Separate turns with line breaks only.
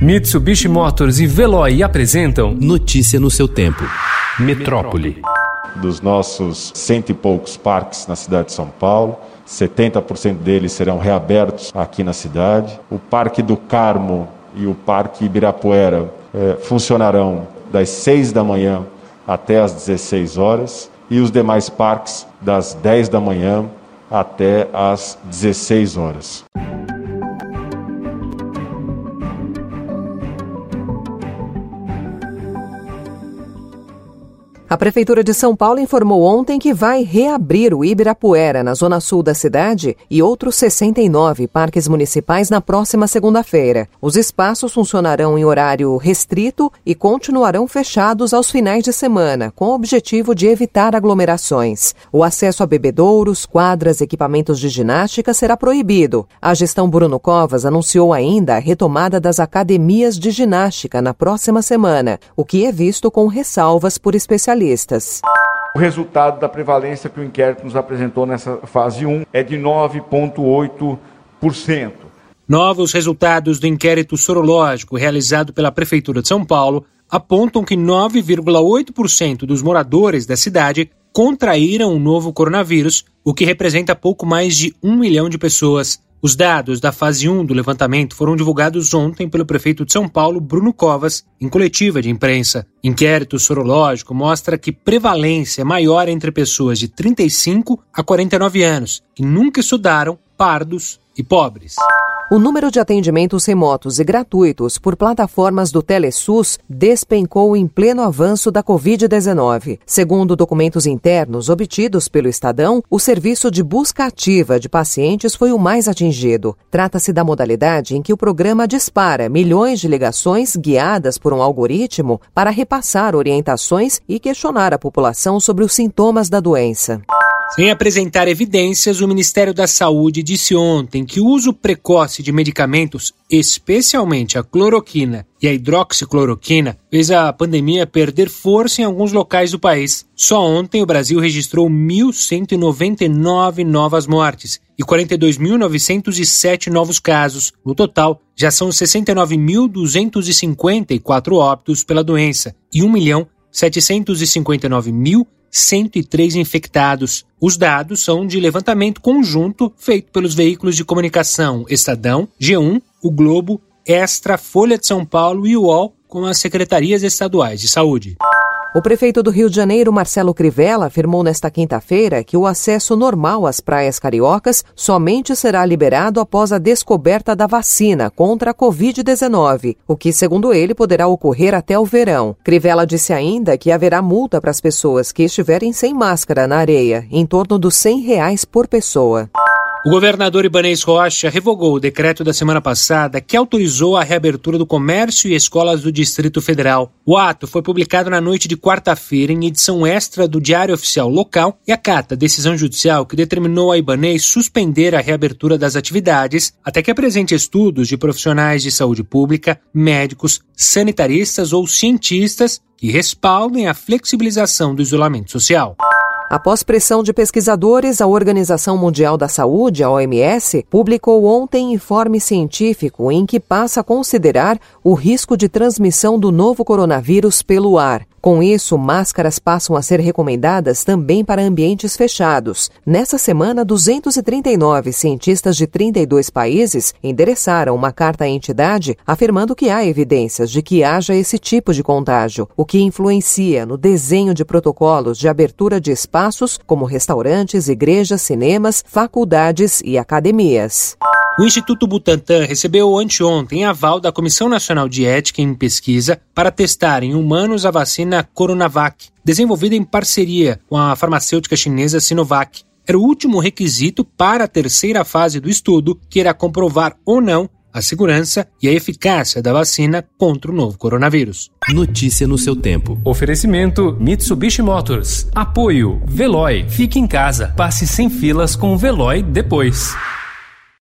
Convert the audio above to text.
Mitsubishi Motors e Veloy apresentam
Notícia no seu tempo.
Metrópole.
Dos nossos cento e poucos parques na cidade de São Paulo, 70% deles serão reabertos aqui na cidade. O Parque do Carmo e o Parque Ibirapuera eh, funcionarão das 6 da manhã até as 16 horas e os demais parques das 10 da manhã até as 16 horas.
A Prefeitura de São Paulo informou ontem que vai reabrir o Ibirapuera, na zona sul da cidade, e outros 69 parques municipais na próxima segunda-feira. Os espaços funcionarão em horário restrito e continuarão fechados aos finais de semana, com o objetivo de evitar aglomerações. O acesso a bebedouros, quadras, equipamentos de ginástica será proibido. A gestão Bruno Covas anunciou ainda a retomada das academias de ginástica na próxima semana, o que é visto com ressalvas por especialistas especialistas.
O resultado da prevalência que o inquérito nos apresentou nessa fase 1 é de 9,8%.
Novos resultados do inquérito sorológico realizado pela Prefeitura de São Paulo apontam que 9,8% dos moradores da cidade contraíram o novo coronavírus, o que representa pouco mais de um milhão de pessoas. Os dados da fase 1 do levantamento foram divulgados ontem pelo prefeito de São Paulo, Bruno Covas, em coletiva de imprensa. Inquérito sorológico mostra que prevalência é maior entre pessoas de 35 a 49 anos, que nunca estudaram, pardos e pobres.
O número de atendimentos remotos e gratuitos por plataformas do Telesus despencou em pleno avanço da Covid-19. Segundo documentos internos obtidos pelo Estadão, o serviço de busca ativa de pacientes foi o mais atingido. Trata-se da modalidade em que o programa dispara milhões de ligações guiadas por um algoritmo para repassar orientações e questionar a população sobre os sintomas da doença.
Sem apresentar evidências, o Ministério da Saúde disse ontem que o uso precoce de medicamentos, especialmente a cloroquina e a hidroxicloroquina, fez a pandemia perder força em alguns locais do país. Só ontem o Brasil registrou 1.199 novas mortes e 42.907 novos casos. No total, já são 69.254 óbitos pela doença e 1 milhão 759 mil 103 infectados. Os dados são de levantamento conjunto feito pelos veículos de comunicação Estadão, G1, O Globo, Extra, Folha de São Paulo e UOL, com as secretarias estaduais de saúde.
O prefeito do Rio de Janeiro, Marcelo Crivella, afirmou nesta quinta-feira que o acesso normal às praias cariocas somente será liberado após a descoberta da vacina contra a Covid-19, o que, segundo ele, poderá ocorrer até o verão. Crivella disse ainda que haverá multa para as pessoas que estiverem sem máscara na areia, em torno dos 100 reais por pessoa.
O governador Ibanez Rocha revogou o decreto da semana passada que autorizou a reabertura do comércio e escolas do Distrito Federal. O ato foi publicado na noite de quarta-feira em edição extra do Diário Oficial Local e acata a decisão judicial que determinou a Ibanez suspender a reabertura das atividades até que apresente estudos de profissionais de saúde pública, médicos, sanitaristas ou cientistas que respaldem a flexibilização do isolamento social.
Após pressão de pesquisadores, a Organização Mundial da Saúde, a OMS, publicou ontem informe científico em que passa a considerar o risco de transmissão do novo coronavírus pelo ar. Com isso, máscaras passam a ser recomendadas também para ambientes fechados. Nessa semana, 239 cientistas de 32 países endereçaram uma carta à entidade afirmando que há evidências de que haja esse tipo de contágio, o que influencia no desenho de protocolos de abertura de espaços como restaurantes, igrejas, cinemas, faculdades e academias.
O Instituto Butantan recebeu anteontem aval da Comissão Nacional de Ética em Pesquisa para testar em humanos a vacina Coronavac, desenvolvida em parceria com a farmacêutica chinesa Sinovac. Era o último requisito para a terceira fase do estudo, que irá comprovar ou não a segurança e a eficácia da vacina contra o novo coronavírus.
Notícia no seu tempo.
Oferecimento Mitsubishi Motors. Apoio Veloy. Fique em casa. Passe sem filas com o Veloy depois.